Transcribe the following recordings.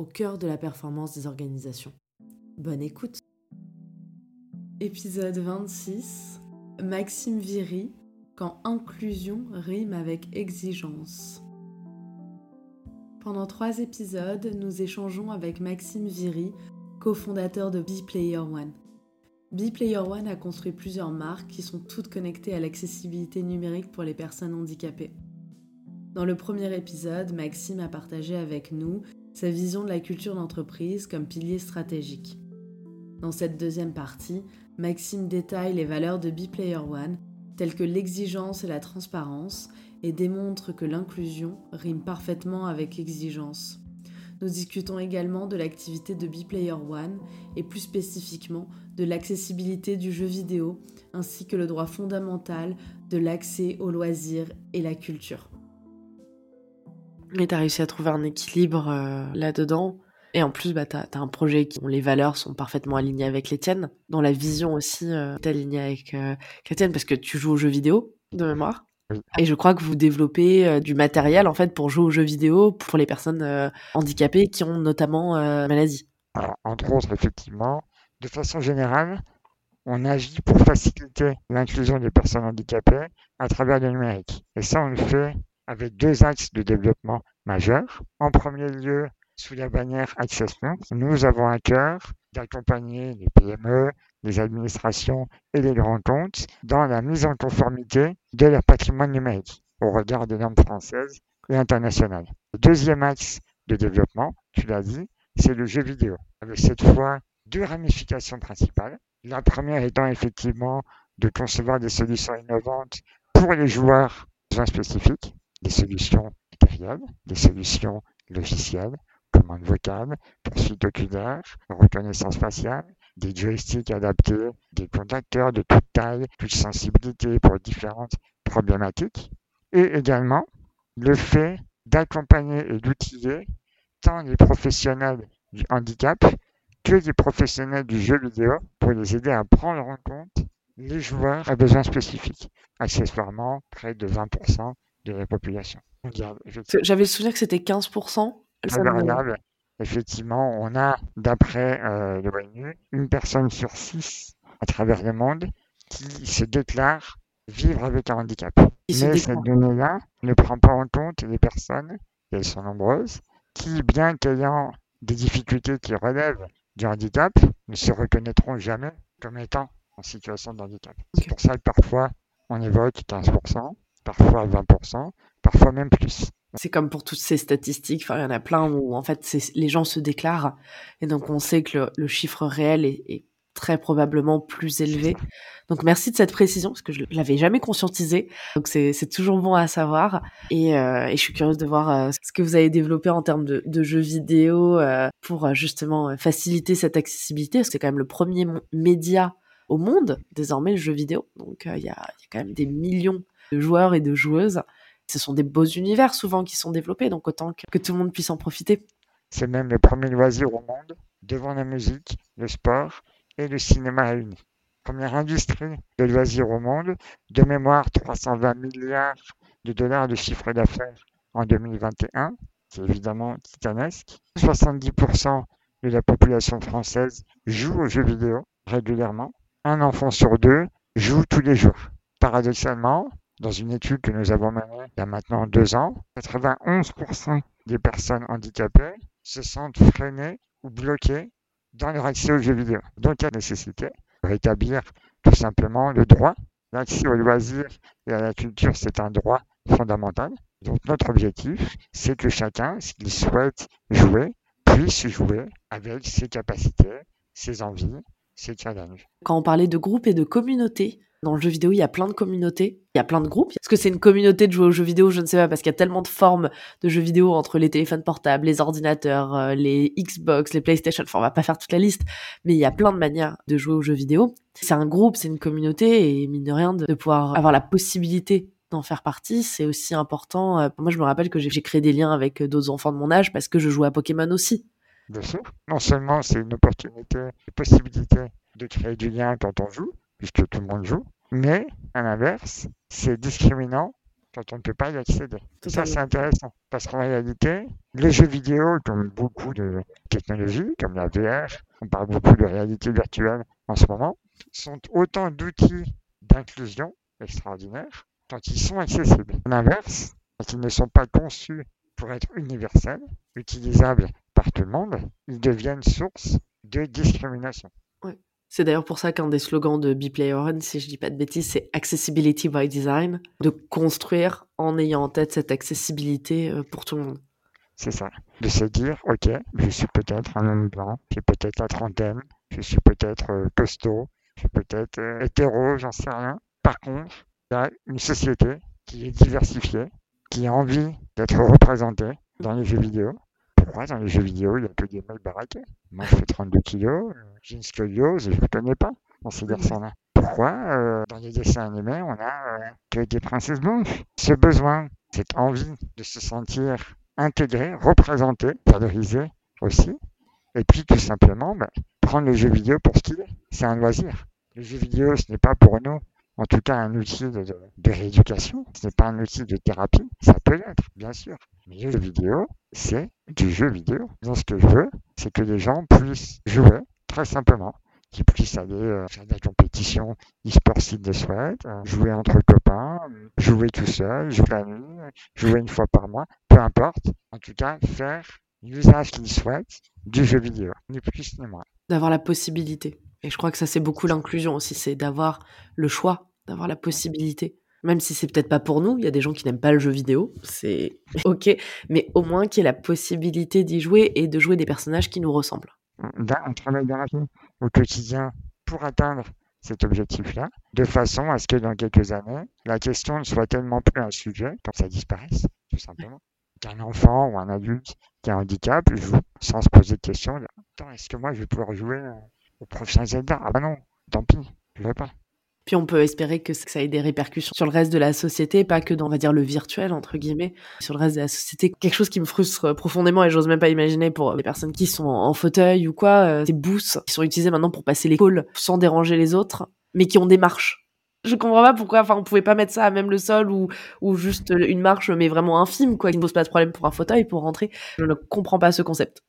au cœur de la performance des organisations. Bonne écoute Épisode 26 Maxime Viry quand inclusion rime avec exigence. Pendant trois épisodes, nous échangeons avec Maxime Viry, cofondateur de B-Player One. B-Player One a construit plusieurs marques qui sont toutes connectées à l'accessibilité numérique pour les personnes handicapées. Dans le premier épisode, Maxime a partagé avec nous sa vision de la culture d'entreprise comme pilier stratégique. Dans cette deuxième partie, Maxime détaille les valeurs de B-Player One, telles que l'exigence et la transparence, et démontre que l'inclusion rime parfaitement avec exigence. Nous discutons également de l'activité de B-Player One et plus spécifiquement de l'accessibilité du jeu vidéo ainsi que le droit fondamental de l'accès aux loisirs et la culture. Et tu as réussi à trouver un équilibre euh, là-dedans. Et en plus, bah, tu as, un projet dont les valeurs sont parfaitement alignées avec les tiennes, dont la vision aussi euh, est alignée avec euh, la tienne, parce que tu joues aux jeux vidéo, de mémoire. Et je crois que vous développez euh, du matériel en fait pour jouer aux jeux vidéo pour les personnes handicapées qui ont notamment maladie. Alors, entre autres, effectivement, de façon générale, on agit pour faciliter l'inclusion des personnes handicapées à travers le numérique. Et ça, on le fait avec deux axes de développement majeurs. En premier lieu, sous la bannière Accessment, nous avons à cœur d'accompagner les PME, les administrations et les grands comptes dans la mise en conformité de leur patrimoine numérique au regard des normes françaises et internationales. Le deuxième axe de développement, tu l'as dit, c'est le jeu vidéo, avec cette fois deux ramifications principales. La première étant effectivement de concevoir des solutions innovantes pour les joueurs spécifiques, des solutions matérielles, des solutions logicielles, commande vocale, poursuite oculaire, reconnaissance faciale, des joysticks adaptés, des contacteurs de toute taille, toute sensibilité pour différentes problématiques, et également le fait d'accompagner et d'outiller tant les professionnels du handicap que les professionnels du jeu vidéo pour les aider à prendre en compte les joueurs à besoins spécifiques, accessoirement près de 20% de la population J'avais le souvenir que c'était 15%. Variable effectivement, on a, d'après euh, l'ONU, une personne sur six à travers le monde qui se déclare vivre avec un handicap. Mais cette donnée-là ne prend pas en compte les personnes, et elles sont nombreuses, qui, bien qu'ayant des difficultés qui relèvent du handicap, ne se reconnaîtront jamais comme étant en situation de handicap. C'est pour ça que parfois on évoque 15%, parfois 20%, parfois même plus. C'est comme pour toutes ces statistiques, enfin, il y en a plein où en fait les gens se déclarent et donc on sait que le, chiffre réel est, très probablement plus élevé. Donc merci de cette précision parce que je l'avais jamais conscientisé. Donc c'est toujours bon à savoir et, euh, et, je suis curieuse de voir euh, ce que vous avez développé en termes de, de jeux vidéo euh, pour justement faciliter cette accessibilité. Parce que c'est quand même le premier média au monde désormais le jeu vidéo. Donc il y a, y, a, quand même des millions de joueurs et de joueuses ce sont des beaux univers souvent qui sont développés, donc autant que, tout le monde puisse en profiter. C'est même le premier loisir au monde, devant la musique, le sport et le cinéma réunis. Première industrie de loisirs au monde, de mémoire 320 milliards de dollars de chiffre d'affaires en 2021, c'est évidemment titanesque. 70% de la population française joue aux jeux vidéo régulièrement. Un enfant sur deux joue tous les jours. Paradoxalement, dans une étude que nous avons menée il y a maintenant deux ans, 91% des personnes handicapées se sentent freinées ou bloquées dans leur accès aux jeux vidéo. Donc il y a nécessité de rétablir tout simplement le droit. L'accès aux loisirs et à la culture, c'est un droit fondamental. Donc notre objectif, c'est que chacun, s'il souhaite jouer, puisse jouer avec ses capacités, ses envies, ses challenges. Quand on parlait de groupe et de communauté, Dans le jeu vidéo, il y a plein de communautés, il y a plein de groupes. Est-ce que c'est une communauté de jouer aux jeux vidéo? Je ne sais pas, parce qu'il y a tellement de formes de jeux vidéo entre les téléphones portables, les ordinateurs, euh, les Xbox, les PlayStation. Enfin, on va pas faire toute la liste, mais il y a plein de manières de jouer aux jeux vidéo. C'est un groupe, c'est une communauté, et mine de rien, de pouvoir avoir la possibilité d'en faire partie, c'est aussi important. Euh, moi, je me rappelle que j'ai créé des liens avec d'autres enfants de mon âge parce que je jouais à Pokémon aussi. Bien sûr. Non seulement c'est une opportunité, une possibilité de créer du lien quand on joue, puisque tout le monde joue, mais à l'inverse, c'est discriminant quand on ne peut pas y accéder. Ça, c'est intéressant, parce qu'en réalité, les jeux vidéo, comme beaucoup de technologies, comme la VR, on parle beaucoup de réalité virtuelle en ce moment, sont autant d'outils d'inclusion extraordinaires quand ils sont accessibles. À l'inverse, quand ils ne sont pas conçus pour être universels, utilisables par tout le monde, ils deviennent source de discrimination. C'est d'ailleurs pour ça qu'un des slogans de Player One, si je dis pas de bêtises, c'est Accessibility by Design, de construire en ayant en tête cette accessibilité euh, pour tout le monde. C'est ça. De se dire, ok, je suis peut-être un homme blanc, j'ai peut-être la trentaine, je suis peut-être euh, costaud, je suis peut-être euh, hétéro, j'en sais rien. Par contre, il y a une société qui est diversifiée, qui a envie d'être représentée dans les jeux vidéo, pourquoi dans les jeux vidéo, il n'y a que des mecs baraqués Moi, je fais 32 kilos, j'ai une scoliose et je ne connais pas dans ces garçons-là. Pourquoi euh, dans les dessins animés, on a euh, que des princesses blanches? Ce besoin, cette envie de se sentir intégré, représenté, valorisé aussi. Et puis, tout simplement, bah, prendre le jeu vidéo pour ce qu'il est. C'est un loisir. Le jeu vidéo, ce n'est pas pour nous en tout cas un outil de, rééducation. Ce n'est pas un outil de thérapie. Ça peut l'être, bien sûr. Mais le jeu vidéo, c'est du jeu vidéo. Donc ce que je veux, c'est que les gens puissent jouer très simplement qu'ils puissent aller euh, faire de la compétition e-sport s'ils le souhaitent, euh, jouer entre copains, jouer tout seul, jouer la nuit, jouer une fois par mois, peu importe. En tout cas, faire l'usage qu'ils souhaitent du jeu vidéo, ni plus ni moins. D'avoir la possibilité. Et je crois que ça, c'est beaucoup l'inclusion aussi, c'est d'avoir le choix, d'avoir la possibilité même si c'est peut-être pas pour nous, il y a des gens qui n'aiment pas le jeu vidéo, c'est ok, mais au moins qu'il y ait la possibilité d'y jouer et de jouer des personnages qui nous ressemblent. On travaille dans la vie au quotidien pour atteindre cet objectif-là, de façon à ce que dans quelques années, la question ne soit tellement plus un sujet, quand ça disparaisse, tout simplement. Qu'un enfant ou un adulte qui a un handicap joue sans se poser de questions. Attends, est-ce que moi je vais pouvoir jouer au prochain Zelda? Ah bah non, tant pis, je ne veux pas. Puis on peut espérer que ça ait des répercussions sur le reste de la société, pas que dans, on va dire, le virtuel, entre guillemets, sur le reste de la société. Quelque chose qui me frustre profondément et j'ose même pas imaginer pour les personnes qui sont en fauteuil ou quoi, euh, ces boosts qui sont utilisés maintenant pour passer les calls sans déranger les autres, mais qui ont des marches. Je comprends pas pourquoi, enfin, on pouvait pas mettre ça à même le sol ou, ou juste une marche, mais vraiment infime, quoi, qui ne pose pas de problème pour un fauteuil, pour rentrer. Je ne comprends pas ce concept.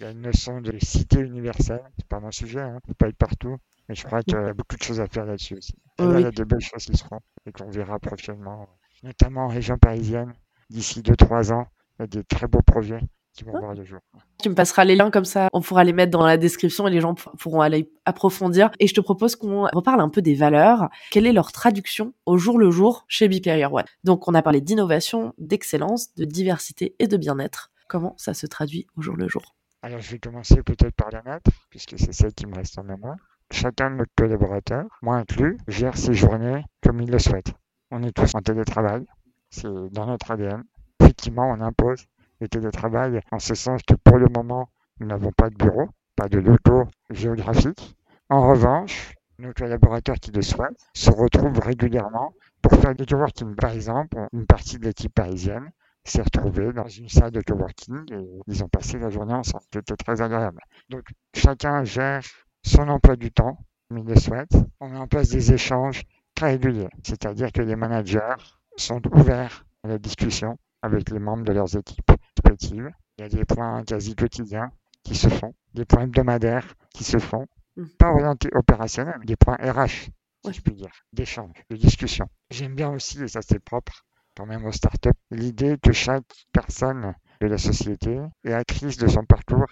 Il y a une notion de cité universelle, c'est pas mon sujet, hein, peut pas être partout. Mais je crois qu'il y a beaucoup de choses à faire là-dessus aussi. Et là, il y a de belles choses qui seront et qu'on verra prochainement, notamment en région parisienne. D'ici 2-3 ans, il y a des très beaux projets qui vont voir le jour. Tu me passeras les liens comme ça, on pourra les mettre dans la description et les gens pourront aller approfondir. Et je te propose qu'on reparle un peu des valeurs. Quelle est leur traduction au jour le jour chez Player One Donc on a parlé d'innovation, d'excellence, de diversité et de bien-être. Comment ça se traduit au jour le jour? Alors je vais commencer peut-être par la nôtre, puisque c'est celle qui me reste en mémoire. Chacun de nos collaborateurs, moi inclus, gère ses journées comme il le souhaite. On est tous en télétravail, c'est dans notre ADN. Effectivement, on impose le télétravail en ce sens que pour le moment, nous n'avons pas de bureau, pas de locaux géographiques. En revanche, nos collaborateurs qui le souhaitent se retrouvent régulièrement pour faire du coworking. Par exemple, une partie de l'équipe parisienne s'est retrouvée dans une salle de coworking et ils ont passé la journée ensemble. C'était très agréable. Donc, chacun gère son emploi du temps, comme il le souhaite. On met en place des échanges très réguliers, c'est-à-dire que les managers sont ouverts à la discussion avec les membres de leurs équipes respectives. Il y a des points quasi quotidiens qui se font, des points hebdomadaires qui se font, mmh. pas orientés opérationnels, des points RH, si je puis dire, d'échange, de discussion. J'aime bien aussi, et ça c'est propre quand même aux startups, l'idée que chaque personne de la société est actrice de son parcours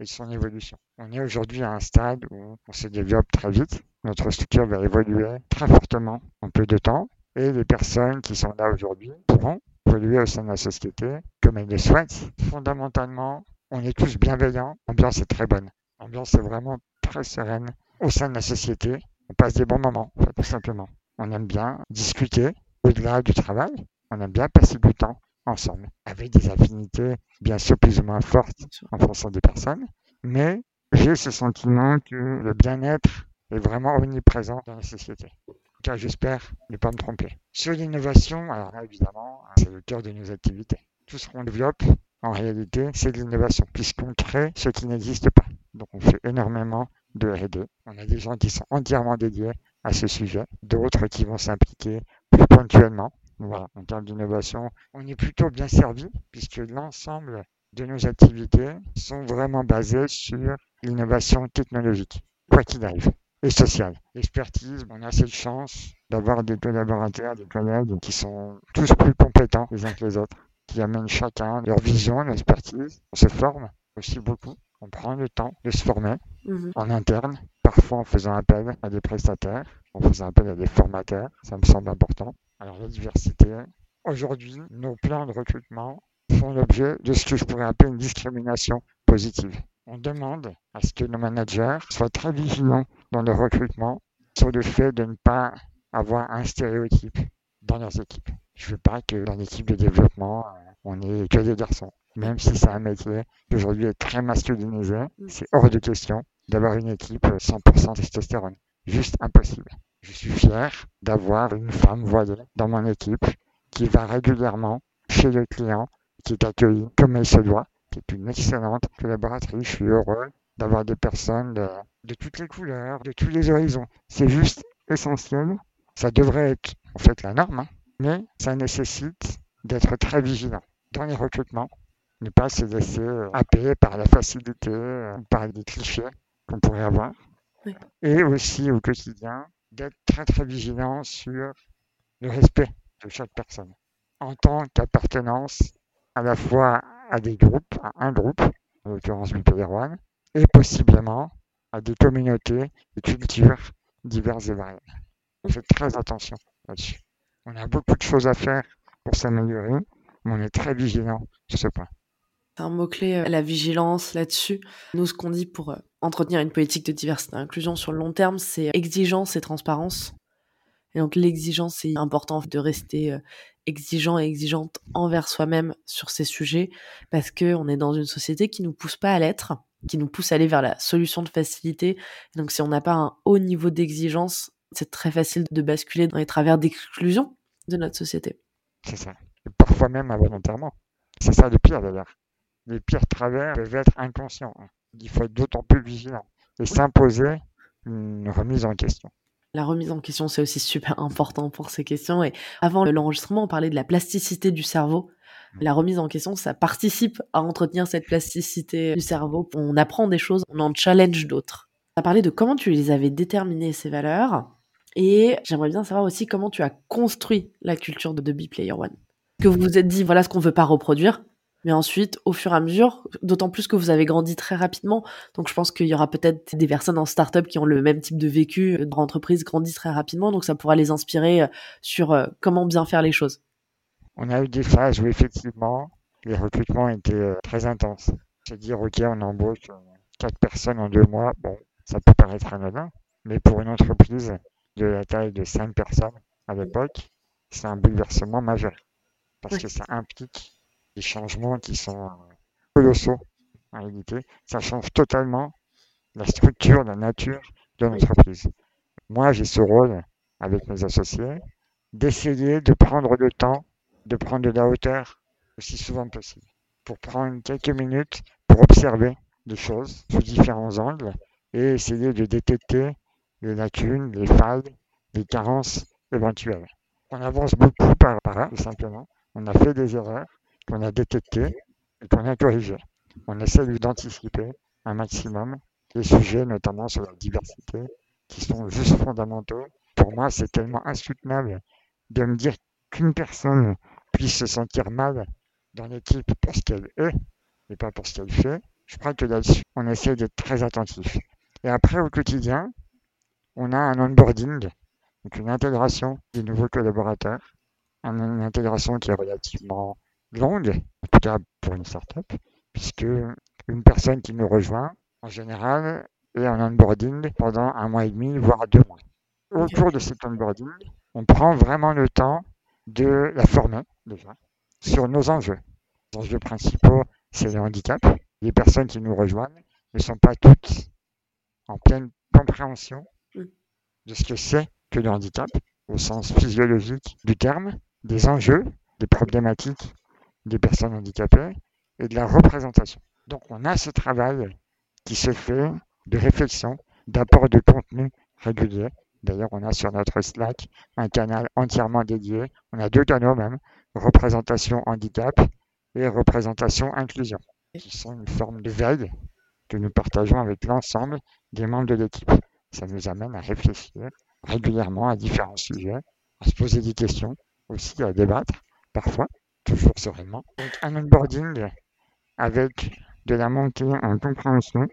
et son évolution. On est aujourd'hui à un stade où on se développe très vite. Notre structure va évoluer très fortement en peu de temps et les personnes qui sont là aujourd'hui pourront évoluer au sein de la société comme elles le souhaitent. Fondamentalement, on est tous bienveillants. L'ambiance est très bonne. L'ambiance est vraiment très sereine au sein de la société. On passe des bons moments, tout simplement. on aime bien discuter au-delà du travail, on aime bien passer du temps ensemble, avec des affinités bien sûr plus ou moins fortes en fonction des personnes, mais j'ai ce sentiment que le bien-être est vraiment omniprésent dans la société. Car j'espère ne pas me tromper. Sur l'innovation, alors évidemment, c'est le cœur de nos activités. Tout ce qu'on développe, en réalité, c'est de l'innovation, puisqu'on crée ce qui n'existe pas. Donc on fait énormément de R&D. On a des gens qui sont entièrement dédiés à ce sujet, d'autres qui vont s'impliquer plus ponctuellement. Voilà, en termes d'innovation, on est plutôt bien servi, puisque l'ensemble de nos activités sont vraiment basées sur l'innovation technologique, quoi qu'il arrive, et sociale. L'expertise, on a cette chance d'avoir des collaborateurs, des collègues qui sont tous plus compétents les uns que les autres, qui amènent chacun leur vision, leur expertise. On se forme aussi beaucoup. On prend le temps de se former mmh en interne, parfois en faisant appel à des prestataires, en faisant appel à des formateurs. Ça me semble important. Alors la diversité. Aujourd'hui, nos plans de recrutement font l'objet de ce que je pourrais appeler une discrimination positive. On demande à ce que nos managers soient très vigilants dans le recrutement sur le fait de ne pas avoir un stéréotype dans leurs équipes. Je ne veux pas que dans l'équipe de développement, euh, on ait que des garçons. Même si c'est un métier qui aujourd'hui est très masculinisé, mm. c'est hors de question d'avoir une équipe 100% testostérone. Juste impossible. Je suis fier d'avoir une femme voilée dans mon équipe qui va régulièrement chez le client qui est accueillie comme elle se doit, qui est une excellente collaboratrice. Je suis heureux d'avoir des personnes de, toutes les couleurs, de tous les horizons. C'est juste essentiel. Ça devrait être en fait la norme, hein. mais ça nécessite d'être très vigilant dans les recrutements, ne pas se laisser euh, happer par la facilité, euh, par des clichés qu'on pourrait avoir. Et aussi au quotidien, d'être très très vigilant sur le respect de chaque personne en tant qu'appartenance à la fois à des groupes, à un groupe, en l'occurrence du et possiblement à des communautés et cultures diverses et variées. On fait très attention là-dessus. On a beaucoup de choses à faire pour s'améliorer, mais on est très vigilant sur ce point. Un mot-clé, euh, la vigilance là-dessus. Nous, ce qu'on dit pour euh, entretenir une politique de diversité et d'inclusion sur le long terme, c'est exigence et transparence. Et donc l'exigence, c'est important de rester euh, exigeant et exigeante envers soi-même sur ces sujets parce que on est dans une société qui nous pousse pas à l'être, qui nous pousse à aller vers la solution de facilité. donc si on n'a pas un haut niveau d'exigence, c'est très facile de basculer dans les travers d'exclusion de notre société. C'est ça. parfois même involontairement. C'est ça le pire d'ailleurs. Les pires travers peuvent être inconscients. Il faut être d'autant plus vigilant et s'imposer une remise en question. La remise en question, c'est aussi super important pour ces questions. Et avant l'enregistrement, on parlait de la plasticité du cerveau. Mmh. La remise en question, ça participe à entretenir cette plasticité du cerveau. On apprend des choses, on en challenge d'autres. Tu as parlé de comment tu les avais déterminées, ces valeurs. Et j'aimerais bien savoir aussi comment tu as construit la culture de The Player One. Que vous vous êtes dit, voilà ce qu'on ne veut pas reproduire. Mais ensuite, au fur et à mesure, d'autant plus que vous avez grandi très rapidement, donc je pense qu'il y aura peut-être des personnes en start-up qui ont le même type de vécu, euh, dans l'entreprise grandissent très rapidement, donc ça pourra les inspirer euh, sur euh, comment bien faire les choses. On a eu des phases où effectivement, les recrutements étaient très intenses. Se dire, OK, on embauche quatre personnes en deux mois, bon, ça peut paraître anodin, mais pour une entreprise de la taille de cinq personnes à l'époque, c'est un bouleversement majeur. Parce que ça implique des changements qui sont euh, colossaux en réalité. Ça change totalement la structure, la nature de l'entreprise. Moi, j'ai ce rôle avec mes associés d'essayer de prendre le temps, de prendre de la hauteur aussi souvent possible, pour prendre quelques minutes pour observer les choses sous différents angles et essayer de détecter les lacunes, les failles, les carences éventuelles. On avance beaucoup par, là, tout simplement. On a fait des erreurs, qu'on a détecté et qu'on a corrigé. On essaie d'anticiper un maximum les sujets, notamment sur la diversité, qui sont juste fondamentaux. Pour moi, c'est tellement insoutenable de me dire qu'une personne puisse se sentir mal dans l'équipe pour ce qu'elle est et pas pour ce qu'elle fait. Je crois que là-dessus, on essaie d'être très attentif. Et après, au quotidien, on a un onboarding, donc une intégration des nouveaux collaborateurs, une intégration qui est relativement longue, en tout cas pour une startup, puisque une personne qui nous rejoint, en général, est en onboarding pendant un mois et demi, voire deux mois. Au cours de cet onboarding, on prend vraiment le temps de la former déjà sur nos enjeux. Les enjeux principaux, c'est le handicap. Les personnes qui nous rejoignent ne sont pas toutes en pleine compréhension de ce que c'est que le handicap au sens physiologique du terme, des enjeux, des problématiques des personnes handicapées et de la représentation. Donc on a ce travail qui se fait de réflexion, d'apport de contenu régulier. D'ailleurs, on a sur notre Slack un canal entièrement dédié. On a deux canaux même, représentation handicap et représentation inclusion, qui sont une forme de veille que nous partageons avec l'ensemble des membres de l'équipe. Ça nous amène à réfléchir régulièrement à différents sujets, à se poser des questions, aussi à débattre, parfois, toujours sereinement. Donc un onboarding avec de la montée en compréhension, de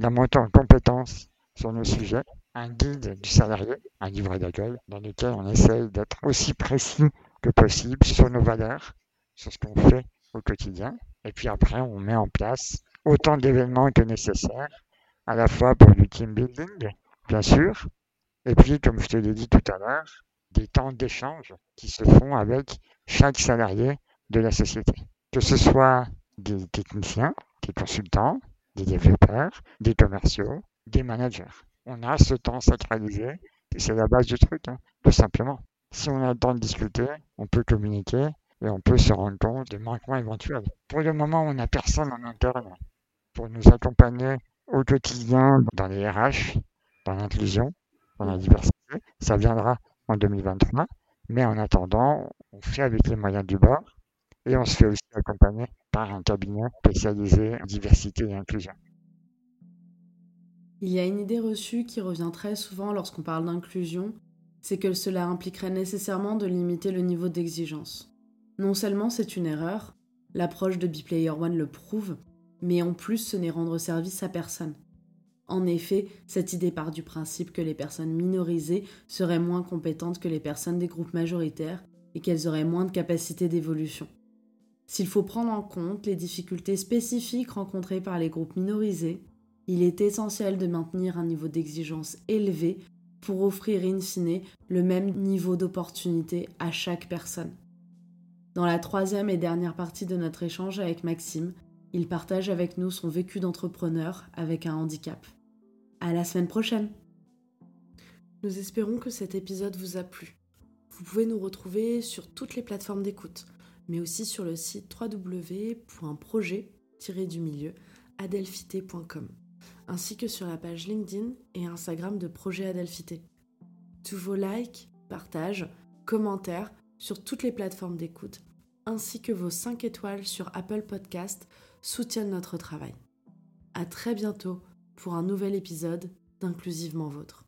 la montée en compétences sur nos sujets, un guide du salarié, un livre d'accueil, dans lequel on essaye d'être aussi précis que possible sur nos valeurs, sur ce qu'on fait au quotidien. Et puis après, on met en place autant d'événements que nécessaire, à la fois pour du team building, bien sûr, et puis, comme je te l'ai dit tout à l'heure, des temps d'échange qui se font avec chaque salarié de la société. Que ce soit des techniciens, des consultants, des développeurs, des commerciaux, des managers. On a ce temps sacralisé et c'est la base du truc, hein, tout simplement. Si on a le temps de discuter, on peut communiquer et on peut se rendre compte des manquements éventuels. Pour le moment, on n'a personne en interne pour nous accompagner au quotidien dans les RH, dans l'inclusion, dans la diversité. Ça viendra en 2023. Mais en attendant, on fait avec les moyens du bord et on se fait aussi accompagner par un cabinet spécialisé en diversité et inclusion. Il y a une idée reçue qui revient très souvent lorsqu'on parle d'inclusion, c'est que cela impliquerait nécessairement de limiter le niveau d'exigence. Non seulement c'est une erreur, l'approche de Biplayer One le prouve, mais en plus ce n'est rendre service à personne. En effet, cette idée part du principe que les personnes minorisées seraient moins compétentes que les personnes des groupes majoritaires et qu'elles auraient moins de capacité d'évolution. S'il faut prendre en compte les difficultés spécifiques rencontrées par les groupes minorisés, il est essentiel de maintenir un niveau d'exigence élevé pour offrir in fine le même niveau d'opportunité à chaque personne. Dans la troisième et dernière partie de notre échange avec Maxime, il partage avec nous son vécu d'entrepreneur avec un handicap. À la semaine prochaine. Nous espérons que cet épisode vous a plu. Vous pouvez nous retrouver sur toutes les plateformes d'écoute, mais aussi sur le site www.projet-du-milieu ainsi que sur la page LinkedIn et Instagram de Projet Adelphité. Tous vos likes, partages, commentaires sur toutes les plateformes d'écoute, ainsi que vos 5 étoiles sur Apple Podcast soutiennent notre travail. À très bientôt pour un nouvel épisode d'Inclusivement Vôtre.